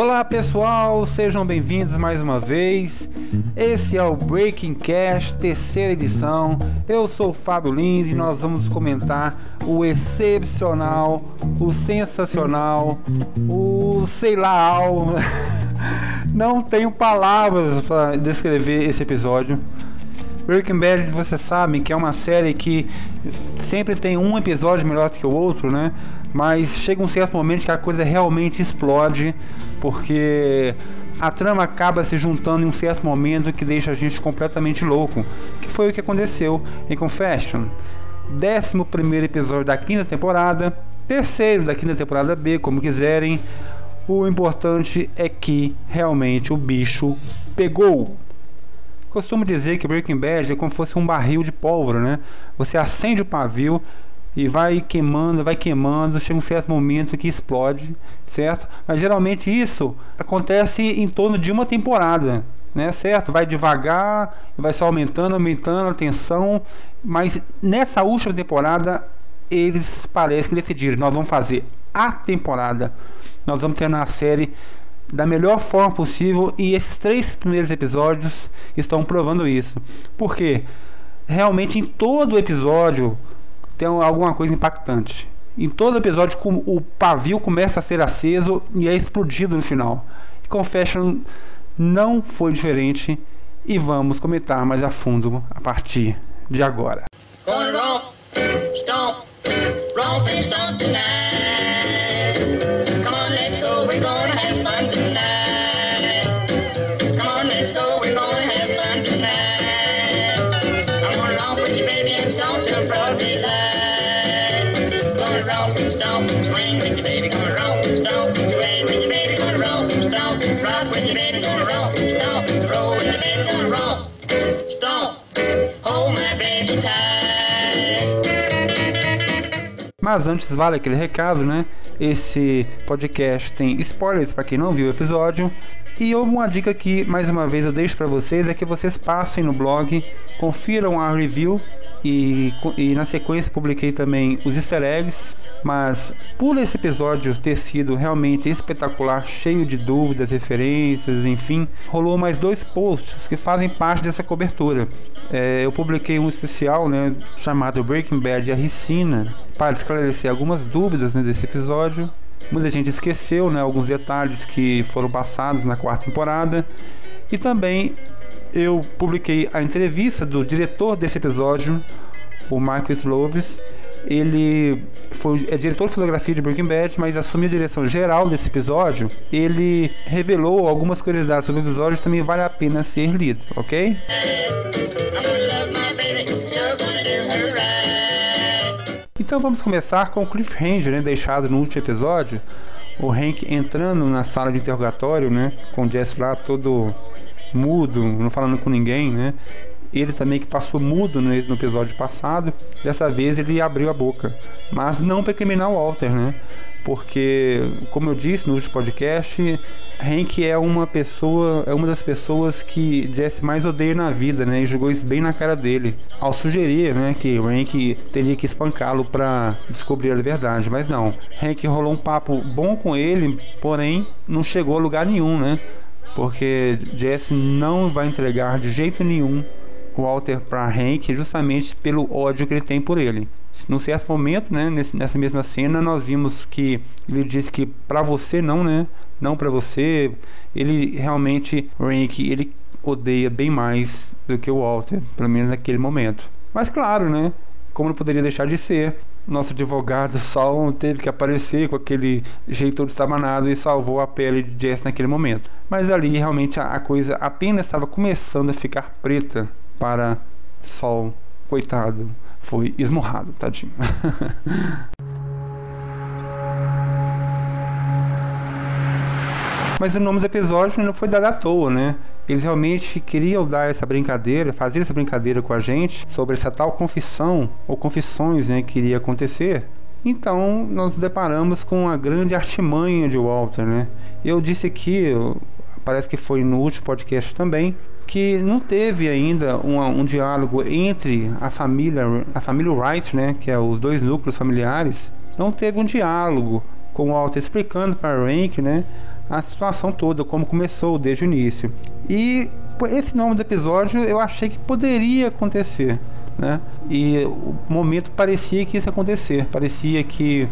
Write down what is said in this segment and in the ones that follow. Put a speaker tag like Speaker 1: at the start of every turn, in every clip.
Speaker 1: Olá pessoal, sejam bem-vindos mais uma vez. Esse é o Breaking Cast, terceira edição. Eu sou o Fábio Lins e nós vamos comentar o excepcional, o sensacional, o sei lá, não tenho palavras para descrever esse episódio. Breaking Bad, vocês sabem que é uma série que sempre tem um episódio melhor que o outro, né? Mas chega um certo momento que a coisa realmente explode, porque a trama acaba se juntando em um certo momento que deixa a gente completamente louco, que foi o que aconteceu em Confession. Décimo primeiro episódio da quinta temporada, terceiro da quinta temporada B, como quiserem. O importante é que realmente o bicho pegou. Costumo dizer que Breaking Bad é como se fosse um barril de pólvora, né? Você acende o pavio e vai queimando, vai queimando, chega um certo momento que explode, certo? Mas geralmente isso acontece em torno de uma temporada, né? Certo? Vai devagar, vai só aumentando, aumentando a tensão, mas nessa última temporada eles parecem que decidiram, nós vamos fazer a temporada. Nós vamos ter na série da melhor forma possível e esses três primeiros episódios estão provando isso. Porque realmente em todo episódio tem alguma coisa impactante. Em todo episódio o pavio começa a ser aceso e é explodido no final. Confession não foi diferente e vamos comentar mais a fundo a partir de agora. Romp and stomp Mas antes vale aquele recado, né? Esse podcast tem spoilers para quem não viu o episódio. E uma dica que mais uma vez eu deixo para vocês é que vocês passem no blog, confiram a review e, e na sequência publiquei também os easter eggs mas por esse episódio ter sido realmente espetacular, cheio de dúvidas, referências, enfim, rolou mais dois posts que fazem parte dessa cobertura. É, eu publiquei um especial né, chamado Breaking Bad e a Ricina para esclarecer algumas dúvidas né, desse episódio. Muita gente esqueceu né, alguns detalhes que foram passados na quarta temporada. E também eu publiquei a entrevista do diretor desse episódio, o Marcus Loves, ele foi é diretor de fotografia de Breaking Bad, mas assumiu a direção geral desse episódio. Ele revelou algumas curiosidades sobre o episódio, também vale a pena ser lido, ok? Então vamos começar com o cliffhanger, né, deixado no último episódio. O Hank entrando na sala de interrogatório, né, com o Jess lá todo mudo, não falando com ninguém, né? Ele também que passou mudo no, episódio passado, dessa vez ele abriu a boca, mas não para criminar o Walter, né? Porque, como eu disse no último podcast, Hank é uma pessoa, é uma das pessoas que Jesse mais odeia na vida, né? E jogou isso bem na cara dele, ao sugerir, né, que Hank teria que espancá-lo para descobrir a verdade, mas não. Hank rolou um papo bom com ele, porém não chegou a lugar nenhum, né? Porque Jesse não vai entregar de jeito nenhum Walter para Hank justamente pelo ódio que ele tem por ele. Num certo momento, né, nesse, nessa mesma cena, nós vimos que ele disse que para você não, né, não para você. Ele realmente, Hank, ele odeia bem mais do que o Walter, pelo menos naquele momento. Mas claro, né, como não poderia deixar de ser, nosso advogado Sol teve que aparecer com aquele jeito todo estabanado e salvou a pele de Jess naquele momento. Mas ali realmente a, a coisa apenas estava começando a ficar preta para Sol, coitado, foi esmurrado, tadinho. Mas o nome do episódio não foi dado à toa, né? Eles realmente queriam dar essa brincadeira, fazer essa brincadeira com a gente sobre essa tal confissão ou confissões, né, que iria acontecer. Então, nós nos deparamos com a grande artimanha de Walter, né? Eu disse aqui, parece que foi no último podcast também, que não teve ainda um, um diálogo entre a família, a família Wright, né, que é os dois núcleos familiares, não teve um diálogo com o Walter explicando para Rank, né, a situação toda, como começou desde o início. E esse nome do episódio eu achei que poderia acontecer, né? E o momento parecia que isso ia acontecer, parecia que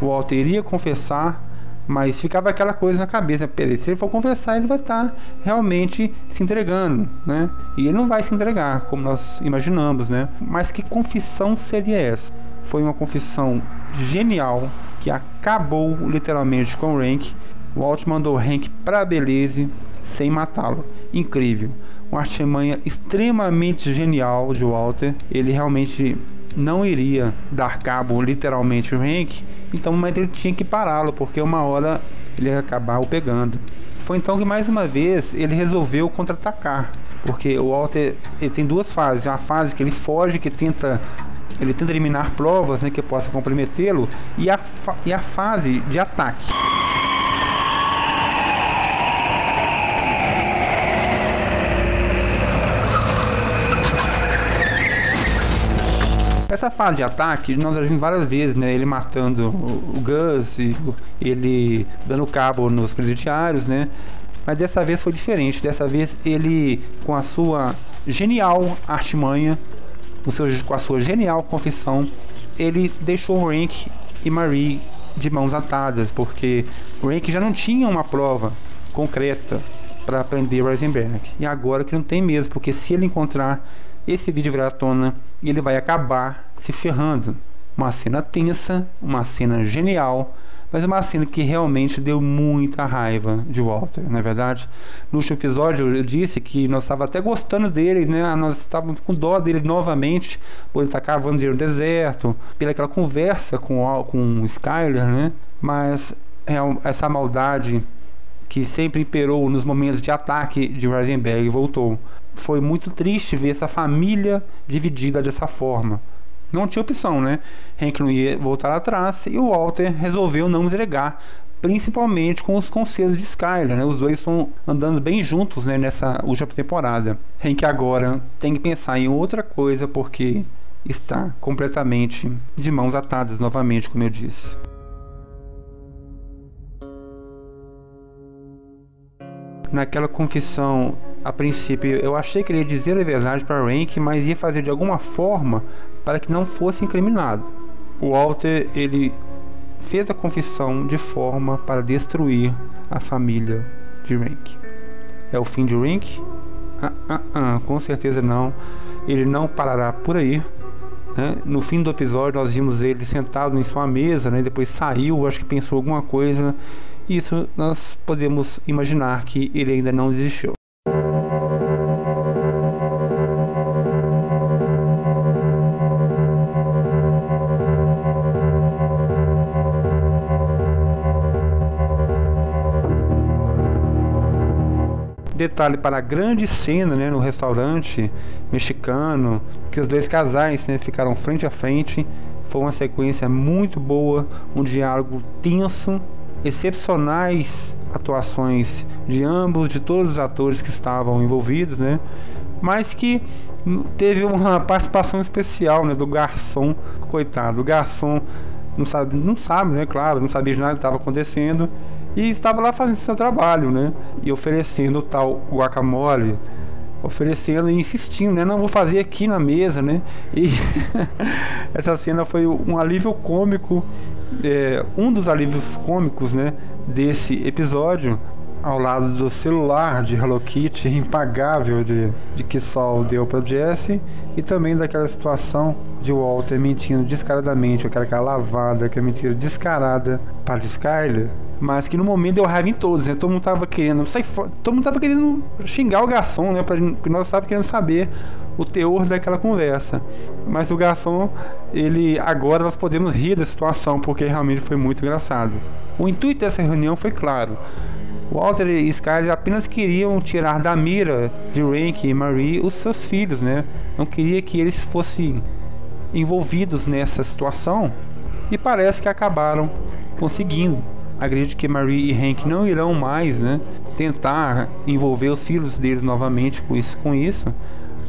Speaker 1: o Walter iria confessar, mas ficava aquela coisa na cabeça, se ele for confessar, ele vai estar tá realmente se entregando, né? E ele não vai se entregar, como nós imaginamos, né? Mas que confissão seria essa? Foi uma confissão genial que acabou literalmente com o Rank. O Walt mandou o Hank para Belize sem matá-lo. Incrível. Uma artimanha extremamente genial de Walter. Ele realmente não iria dar cabo literalmente o Hank, então mas ele tinha que pará-lo, porque uma hora ele ia acabar o pegando. Foi então que mais uma vez ele resolveu contra-atacar, porque o Walter ele tem duas fases, uma fase que ele foge, que tenta ele tenta eliminar provas né, que possam comprometê-lo e a, e a fase de ataque. Essa fase de ataque, nós já vimos várias vezes, né? Ele matando o, Gus, e, ele dando cabo nos presidiários, né? Mas dessa vez foi diferente. Dessa vez ele, com a sua genial artimanha, com, seu, com a sua genial confissão, ele deixou Rank e Marie de mãos atadas, porque Rank já não tinha uma prova concreta para prender Rosenberg. E agora que não tem mesmo, porque se ele encontrar esse vídeo virar à tona e ele vai acabar se ferrando. Uma cena tensa, uma cena genial, mas uma cena que realmente deu muita raiva de Walter, não é verdade? No último episódio eu disse que nós estávamos até gostando dele, né? Nós estávamos com dó dele novamente, por ele estar tá cavando dinheiro no deserto, pela aquela conversa com, com o Skyler, né? Mas é, essa maldade que sempre imperou nos momentos de ataque de Rosenberg voltou foi muito triste ver essa família dividida dessa forma. Não tinha opção, né? Hank não ia voltar atrás e o Walter resolveu não entregar, principalmente com os conselhos de Skyler, né? Os dois estão andando bem juntos né, nessa última temporada. Hank agora tem que pensar em outra coisa porque está completamente de mãos atadas novamente, como eu disse. Naquela confissão a princípio eu achei que ele ia dizer a verdade para Rank, mas ia fazer de alguma forma para que não fosse incriminado. O Walter ele fez a confissão de forma para destruir a família de Rank. É o fim de Rank? Ah, ah, ah, com certeza não. Ele não parará por aí. Né? No fim do episódio nós vimos ele sentado em sua mesa, né? depois saiu, acho que pensou alguma coisa. Isso nós podemos imaginar que ele ainda não desistiu. Detalhe para a grande cena né, no restaurante mexicano, que os dois casais né, ficaram frente a frente. Foi uma sequência muito boa, um diálogo tenso, excepcionais atuações de ambos, de todos os atores que estavam envolvidos, né? Mas que teve uma participação especial, né, do garçom, coitado, o garçom não sabe, não sabe, né, claro, não sabia de nada que estava acontecendo e estava lá fazendo seu trabalho, né? E oferecendo o tal guacamole, oferecendo e insistindo, né? Não vou fazer aqui na mesa, né? E essa cena foi um alívio cômico, é, um dos alívios cômicos, né? Desse episódio, ao lado do celular de Hello Kitty impagável de, de que Sol deu para Jesse e também daquela situação de Walter mentindo descaradamente, aquela, aquela lavada, aquela mentira descarada para Skyler, mas que no momento deu raiva em todos, né? Todo mundo tava querendo fora, todo mundo tava querendo xingar o garçom, né? Porque nós estávamos querendo saber o teor daquela conversa. Mas o garçom, ele agora nós podemos rir da situação porque realmente foi muito engraçado. O intuito dessa reunião foi claro Walter e Skyler apenas queriam tirar da mira de Rank e Marie os seus filhos, né? Não queria que eles fossem envolvidos nessa situação e parece que acabaram conseguindo. Acredito que Marie e Hank não irão mais, né, tentar envolver os filhos deles novamente com isso, com isso,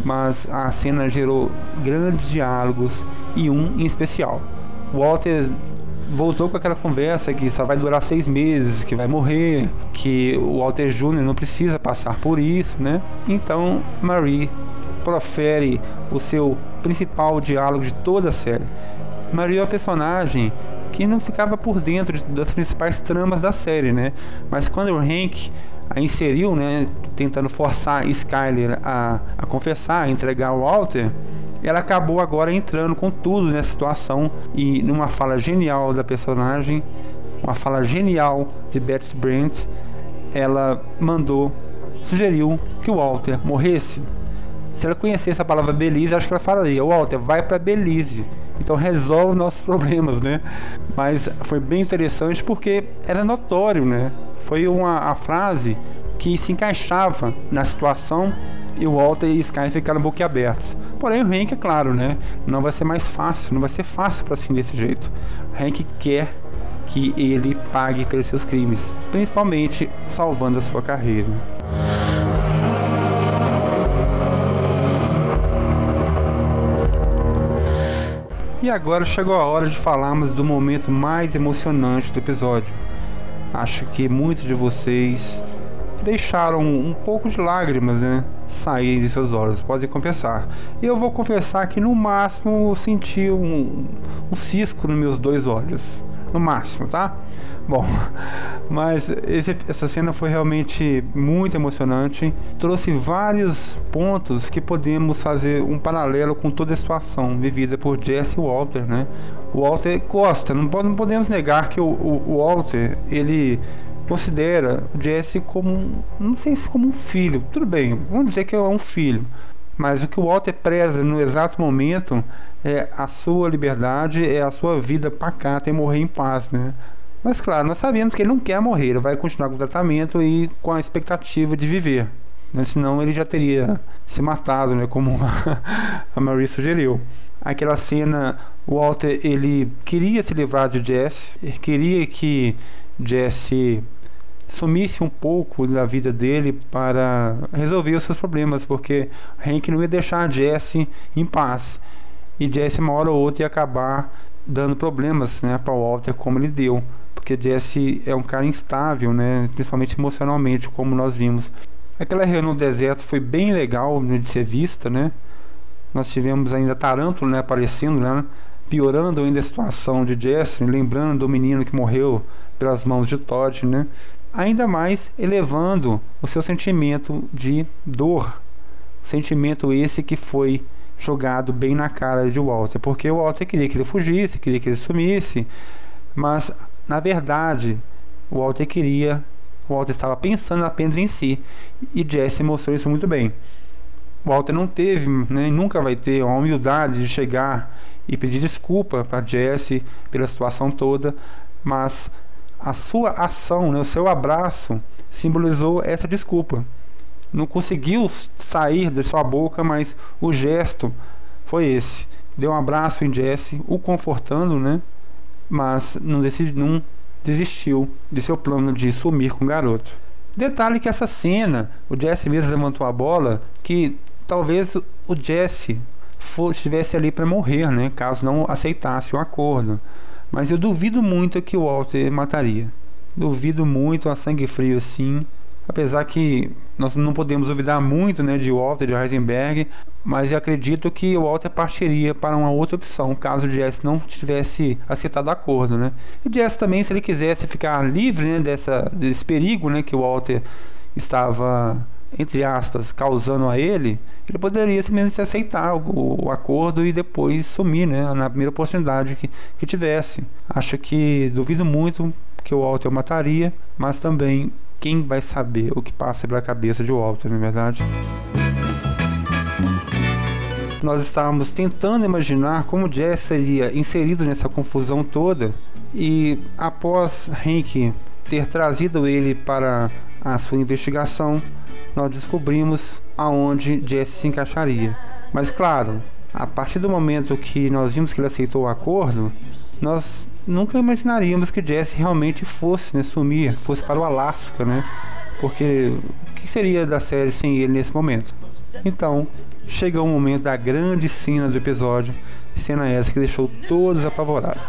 Speaker 1: mas a cena gerou grandes diálogos e um em especial. Walter voltou com aquela conversa que só vai durar seis meses, que vai morrer, que o Walter Jr. não precisa passar por isso, né? Então Marie profere o seu principal diálogo de toda a série. Marie é uma personagem que não ficava por dentro das principais tramas da série, né? Mas quando o Hank a inseriu, né, tentando forçar Skyler a, a confessar, a entregar o Walter, ela acabou agora entrando com tudo nessa situação e numa fala genial da personagem, uma fala genial de Betsy Brent, ela mandou, sugeriu que o Walter morresse. Se ela conhecesse a palavra Belize, acho que ela falaria: Walter, vai para Belize. Então resolve nossos problemas, né? Mas foi bem interessante porque era notório, né? Foi uma a frase que se encaixava na situação e o Walter e Sky ficaram boquiabertos. Porém, o Hank, é claro, né? Não vai ser mais fácil, não vai ser fácil para assim desse jeito. O Hank quer que ele pague pelos seus crimes, principalmente salvando a sua carreira. E agora chegou a hora de falarmos do momento mais emocionante do episódio. Acho que muitos de vocês deixaram um pouco de lágrimas, né? Sair de seus olhos, podem confessar. Eu vou confessar que no máximo senti um, um cisco nos meus dois olhos. No máximo, tá? Bom, mas esse, essa cena foi realmente muito emocionante. Trouxe vários pontos que podemos fazer um paralelo com toda a situação vivida por Jesse Walter, né? Walter gosta, não, não podemos negar que o, o, Walter ele considera Jesse como, não sei se como um filho, tudo bem, vamos dizer que é um filho, mas o que o Walter preza no exato momento é a sua liberdade, é a sua vida pacata e morrer em paz, né? Mas claro, nós sabemos que ele não quer morrer, ele vai continuar com o tratamento e com a expectativa de viver. Né? Senão ele já teria se matado, né? como a Marie sugeriu. Aquela cena, o Walter ele queria se livrar de Jesse, ele queria que Jesse sumisse um pouco da vida dele para resolver os seus problemas, porque Hank não ia deixar Jesse em paz. E Jesse, uma hora ou outra, ia acabar dando problemas né, para o Walter, como ele deu porque Jesse é um cara instável, né? Principalmente emocionalmente, como nós vimos. Aquela reunião no deserto foi bem legal de ser vista, né? Nós tivemos ainda Tarântula né, aparecendo, né? Piorando ainda a situação de Jesse, lembrando do menino que morreu pelas mãos de Todd, né? Ainda mais elevando o seu sentimento de dor. Sentimento esse que foi jogado bem na cara de Walter, porque o Walter queria que ele fugisse, queria que ele sumisse, mas na verdade, o Walter queria, o Walter estava pensando apenas em si, e Jesse mostrou isso muito bem. O Walter não teve, né, nunca vai ter a humildade de chegar e pedir desculpa para Jesse pela situação toda, mas a sua ação, né, o seu abraço simbolizou essa desculpa. Não conseguiu sair de sua boca, mas o gesto foi esse. Deu um abraço em Jesse, o confortando, né? mas não, não desistiu de seu plano de sumir com o garoto. Detalhe que essa cena, o Jesse mesmo levantou a bola, que talvez o Jesse estivesse ali para morrer, né, caso não aceitasse o acordo. Mas eu duvido muito que o Walter mataria. Duvido muito a sangue frio assim. Apesar que nós não podemos duvidar muito né, de Walter, de Heisenberg, mas eu acredito que o Walter partiria para uma outra opção, caso o Jesse não tivesse aceitado o acordo. Né? E o Jesse também, se ele quisesse ficar livre né, dessa, desse perigo né, que o Walter estava, entre aspas, causando a ele, ele poderia simplesmente aceitar o, o acordo e depois sumir né, na primeira oportunidade que, que tivesse. Acho que duvido muito que o Walter o mataria, mas também quem vai saber o que passa pela cabeça de Walter, não é verdade? Nós estávamos tentando imaginar como Jess seria inserido nessa confusão toda e após Hank ter trazido ele para a sua investigação, nós descobrimos aonde Jesse se encaixaria. Mas claro, a partir do momento que nós vimos que ele aceitou o acordo, nós nunca imaginaríamos que Jesse realmente fosse né, sumir, fosse para o Alasca, né? Porque o que seria da série sem ele nesse momento? Então, chega o momento da grande cena do episódio, cena essa que deixou todos apavorados.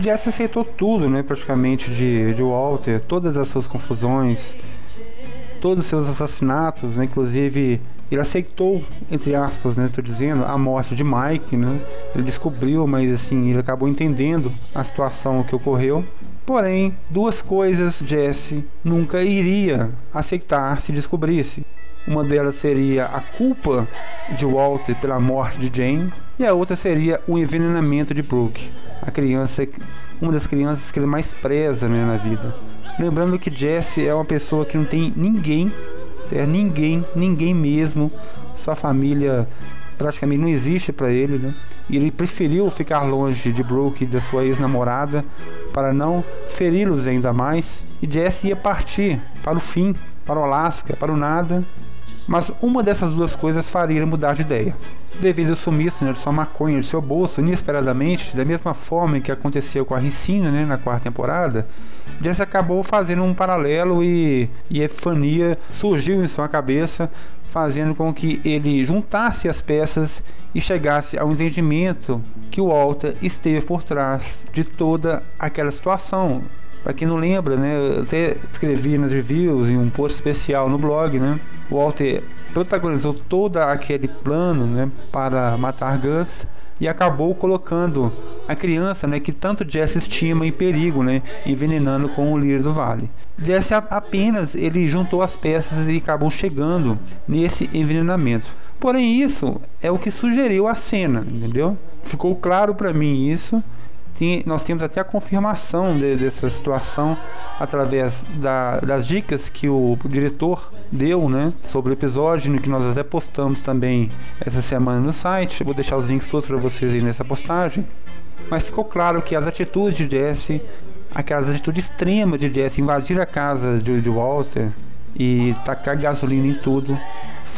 Speaker 1: Jesse aceitou tudo, né, praticamente de, de Walter, todas as suas confusões, todos os seus assassinatos, né, inclusive ele aceitou, entre aspas, né, tô dizendo, a morte de Mike, né? Ele descobriu, mas assim, ele acabou entendendo a situação que ocorreu. Porém, duas coisas Jesse nunca iria aceitar se descobrisse. Uma delas seria a culpa de Walter pela morte de Jane e a outra seria o envenenamento de Brooke, a criança, uma das crianças que ele mais preza né, na vida. Lembrando que Jesse é uma pessoa que não tem ninguém, é ninguém, ninguém mesmo, sua família praticamente não existe para ele, né? E ele preferiu ficar longe de Brooke e da sua ex-namorada para não feri-los ainda mais. E Jesse ia partir para o fim, para o Alasca, para o nada, mas uma dessas duas coisas faria ele mudar de ideia. Devido ao sumiço né, de sua maconha de seu bolso, inesperadamente, da mesma forma que aconteceu com a Ricina né, na quarta temporada, Jesse acabou fazendo um paralelo e, e Epifania surgiu em sua cabeça, fazendo com que ele juntasse as peças e chegasse ao entendimento que o Walter esteve por trás de toda aquela situação. Para quem não lembra, né, eu até escrevi nas reviews em um post especial no blog, né? O Walter protagonizou todo aquele plano, né, para matar Gus e acabou colocando a criança, né, que tanto Jesse estima em perigo, né, envenenando com o lírio do vale. Jesse apenas ele juntou as peças e acabou chegando nesse envenenamento. Porém isso é o que sugeriu a cena, entendeu? Ficou claro para mim isso nós temos até a confirmação de, dessa situação através da, das dicas que o diretor deu né, sobre o episódio, que nós até postamos também essa semana no site. vou deixar os links todos para vocês aí nessa postagem. Mas ficou claro que as atitudes de Jesse, aquelas atitudes extremas de Jesse, invadir a casa de, de Walter e tacar gasolina em tudo,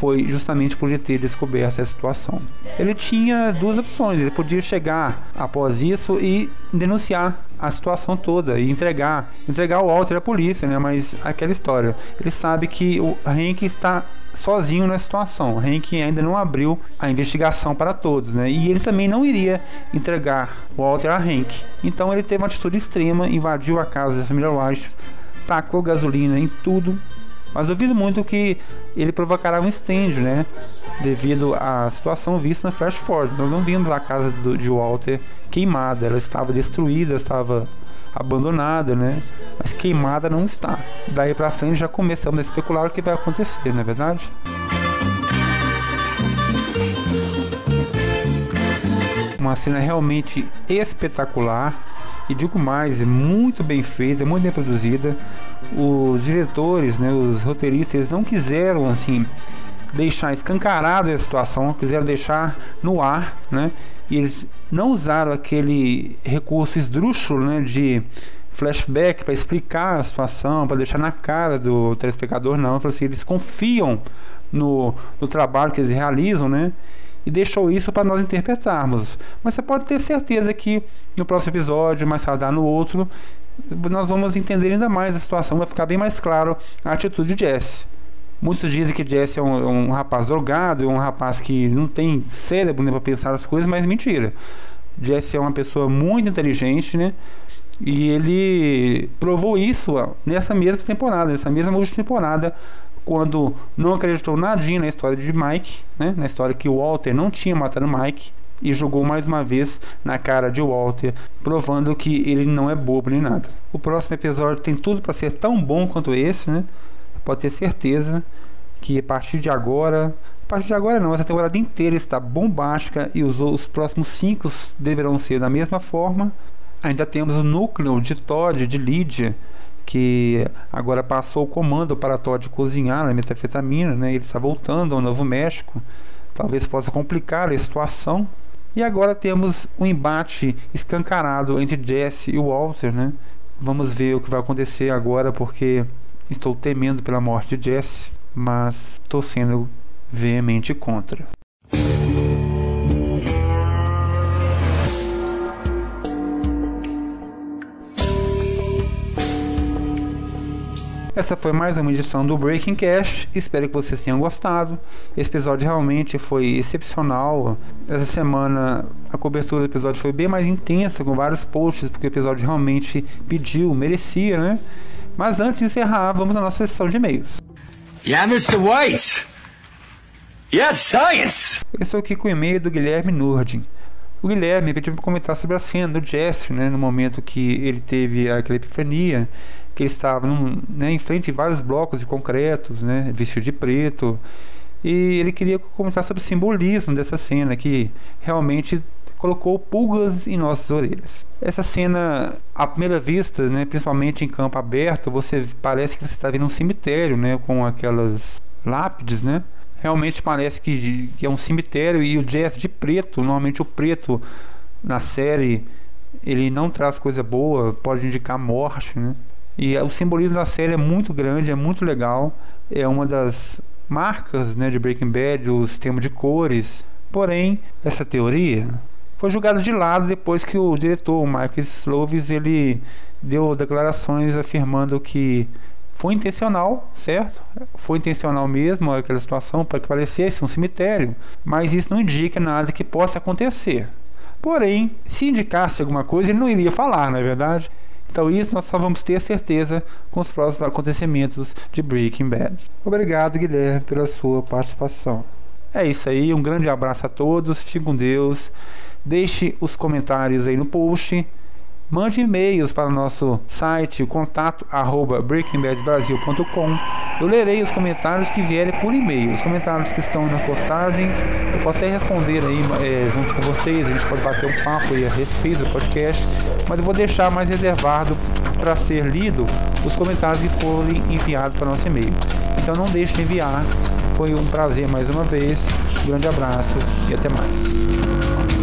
Speaker 1: foi justamente por ele ter descoberto essa situação. Ele tinha duas opções: ele podia chegar após isso e denunciar a situação toda e entregar, entregar o Walter à polícia, né? Mas aquela história, ele sabe que o Hank está sozinho na situação. Hank ainda não abriu a investigação para todos, né? E ele também não iria entregar o Walter a Hank. Então ele teve uma atitude extrema, invadiu a casa da família White, tacou gasolina em tudo mas duvido muito que ele provocará um incêndio, né? Devido à situação vista na Flash Forward. Nós não vimos a casa do, de Walter queimada, ela estava destruída, estava abandonada, né? Mas queimada não está. Daí para frente já começamos a especular o que vai acontecer, não é verdade? Uma cena realmente espetacular e digo mais, é muito bem feita, muito bem produzida. Os diretores, né, os roteiristas, eles não quiseram assim deixar escancarado a situação, quiseram deixar no ar, né? E eles não usaram aquele recurso esdrúxulo, né, de flashback para explicar a situação, para deixar na cara do telespectador, não. Assim, eles confiam no, no trabalho que eles realizam, né? e deixou isso para nós interpretarmos. Mas você pode ter certeza que no próximo episódio, mais tarde no outro, nós vamos entender ainda mais a situação, vai ficar bem mais claro a atitude de Jesse. Muitos dizem que Jesse é um, um rapaz drogado, é um rapaz que não tem cérebro né, para pensar as coisas, mas mentira. Jesse é uma pessoa muito inteligente, né? E ele provou isso nessa mesma temporada, nessa mesma última temporada, quando não acreditou nadinha na história de Mike, né? na história que o Walter não tinha matado Mike e jogou mais uma vez na cara de Walter, provando que ele não é bobo nem nada. O próximo episódio tem tudo para ser tão bom quanto esse, né? Pode ter certeza que a partir de agora, a partir de agora não, essa temporada inteira está bombástica e os, os próximos cinco deverão ser da mesma forma. Ainda temos o núcleo de Todd, de Lydia, que agora passou o comando para Todd cozinhar na metafetamina, né? Ele está voltando ao Novo México, talvez possa complicar a situação. E agora temos um embate escancarado entre Jesse e Walter, né? Vamos ver o que vai acontecer agora, porque estou temendo pela morte de Jesse, mas estou sendo veemente contra. Essa foi mais uma edição do Breaking Cash. Espero que vocês tenham gostado. Esse episódio realmente foi excepcional. Essa semana a cobertura do episódio foi bem mais intensa, com vários posts, porque o episódio realmente pediu, merecia, né? Mas antes de encerrar, vamos à nossa sessão de e-mails.
Speaker 2: Yeah, Mr. White. Yes, science.
Speaker 1: Eu estou aqui com o e-mail do Guilherme Nurdin. O Guilherme pediu para comentar sobre a cena do Jesse, né, no momento que ele teve aquela epifania, que estava num, né, em frente a vários blocos de concretos, né, vestido de preto, e ele queria comentar sobre o simbolismo dessa cena, que realmente colocou pulgas em nossas orelhas. Essa cena, à primeira vista, né, principalmente em campo aberto, você parece que você está vendo um cemitério, né, com aquelas lápides, né, realmente parece que, que é um cemitério e o Jazz de preto, normalmente o preto na série ele não traz coisa boa, pode indicar morte, né? E o simbolismo da série é muito grande, é muito legal, é uma das marcas né, de Breaking Bad, o sistema de cores. Porém, essa teoria foi julgada de lado depois que o diretor, o Michael Slovis, ele deu declarações afirmando que foi intencional, certo? Foi intencional mesmo aquela situação para que parecesse um cemitério, mas isso não indica nada que possa acontecer. Porém, se indicasse alguma coisa, ele não iria falar, não é verdade? Então isso nós só vamos ter certeza com os próximos acontecimentos de Breaking Bad. Obrigado, Guilherme, pela sua participação. É isso aí, um grande abraço a todos, fique com Deus. Deixe os comentários aí no post Mande e-mails para o nosso site, contato arroba breakingbadbrasil.com. Eu lerei os comentários que vierem por e-mail. Os comentários que estão nas postagens, eu posso responder aí é, junto com vocês. A gente pode bater um papo aí a respeito do podcast, mas eu vou deixar mais reservado para ser lido os comentários que forem enviados para o nosso e-mail. Então não deixe de enviar. Foi um prazer mais uma vez. Grande abraço e até mais.